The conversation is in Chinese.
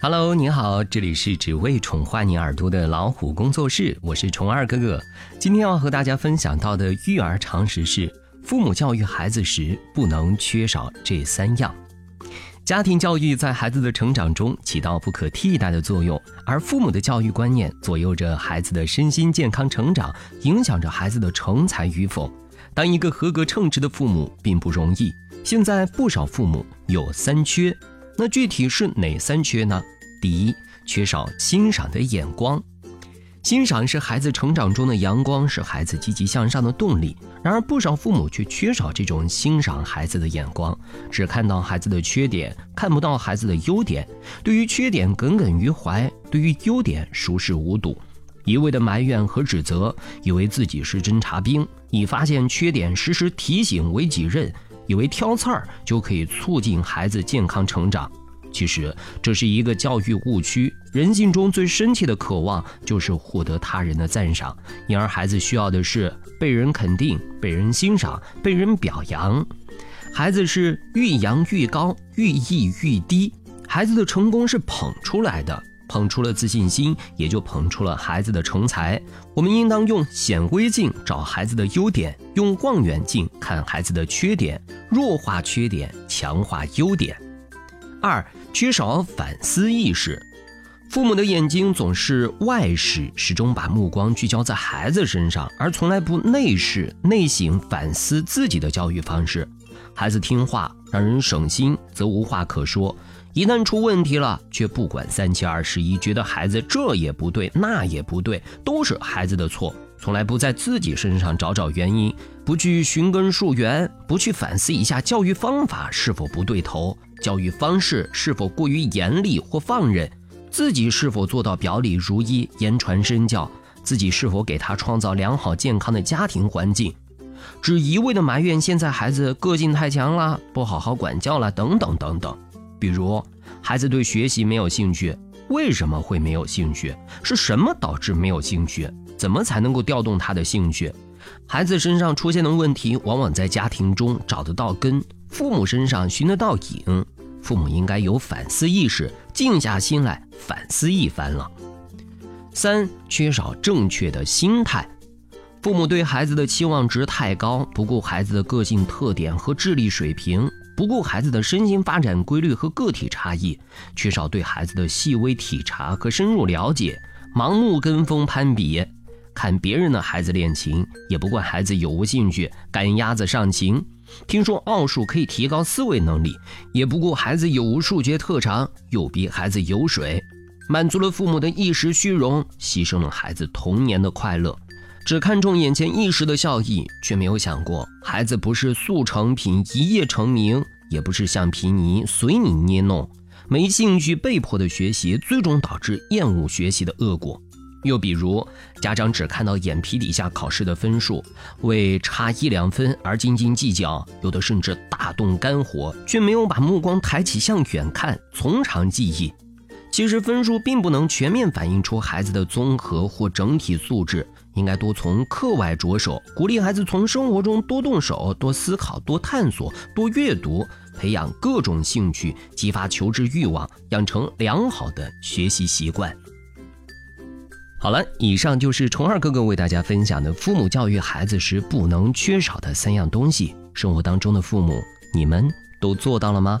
Hello，你好，这里是只为宠坏你耳朵的老虎工作室，我是虫二哥哥。今天要和大家分享到的育儿常识是：父母教育孩子时不能缺少这三样。家庭教育在孩子的成长中起到不可替代的作用，而父母的教育观念左右着孩子的身心健康成长，影响着孩子的成才与否。当一个合格称职的父母并不容易，现在不少父母有三缺。那具体是哪三缺呢？第一，缺少欣赏的眼光。欣赏是孩子成长中的阳光，是孩子积极向上的动力。然而，不少父母却缺少这种欣赏孩子的眼光，只看到孩子的缺点，看不到孩子的优点。对于缺点耿耿于怀，对于优点熟视无睹，一味的埋怨和指责，以为自己是侦察兵，以发现缺点、时时提醒为己任。以为挑刺儿就可以促进孩子健康成长，其实这是一个教育误区。人性中最深切的渴望就是获得他人的赞赏，因而孩子需要的是被人肯定、被人欣赏、被人表扬。孩子是愈扬愈高，愈艺愈低。孩子的成功是捧出来的。捧出了自信心，也就捧出了孩子的成才。我们应当用显微镜找孩子的优点，用望远镜看孩子的缺点，弱化缺点，强化优点。二，缺少反思意识。父母的眼睛总是外视，始终把目光聚焦在孩子身上，而从来不内视、内省、反思自己的教育方式。孩子听话，让人省心，则无话可说。一旦出问题了，却不管三七二十一，觉得孩子这也不对，那也不对，都是孩子的错，从来不在自己身上找找原因，不去寻根溯源，不去反思一下教育方法是否不对头，教育方式是否过于严厉或放任，自己是否做到表里如一、言传身教，自己是否给他创造良好健康的家庭环境，只一味的埋怨现在孩子个性太强了，不好好管教了，等等等等。比如，孩子对学习没有兴趣，为什么会没有兴趣？是什么导致没有兴趣？怎么才能够调动他的兴趣？孩子身上出现的问题，往往在家庭中找得到根，父母身上寻得到影。父母应该有反思意识，静下心来反思一番了。三，缺少正确的心态。父母对孩子的期望值太高，不顾孩子的个性特点和智力水平。不顾孩子的身心发展规律和个体差异，缺少对孩子的细微体察和深入了解，盲目跟风攀比，看别人的孩子练琴，也不管孩子有无兴趣，赶鸭子上琴。听说奥数可以提高思维能力，也不顾孩子有无数学特长，又逼孩子游水，满足了父母的一时虚荣，牺牲了孩子童年的快乐。只看重眼前一时的效益，却没有想过，孩子不是速成品一夜成名，也不是橡皮泥随你捏弄，没兴趣被迫的学习，最终导致厌恶学习的恶果。又比如，家长只看到眼皮底下考试的分数，为差一两分而斤斤计较，有的甚至大动肝火，却没有把目光抬起向远看，从长计议。其实分数并不能全面反映出孩子的综合或整体素质。应该多从课外着手，鼓励孩子从生活中多动手、多思考、多探索、多阅读，培养各种兴趣，激发求知欲望，养成良好的学习习惯。好了，以上就是虫二哥哥为大家分享的父母教育孩子时不能缺少的三样东西。生活当中的父母，你们都做到了吗？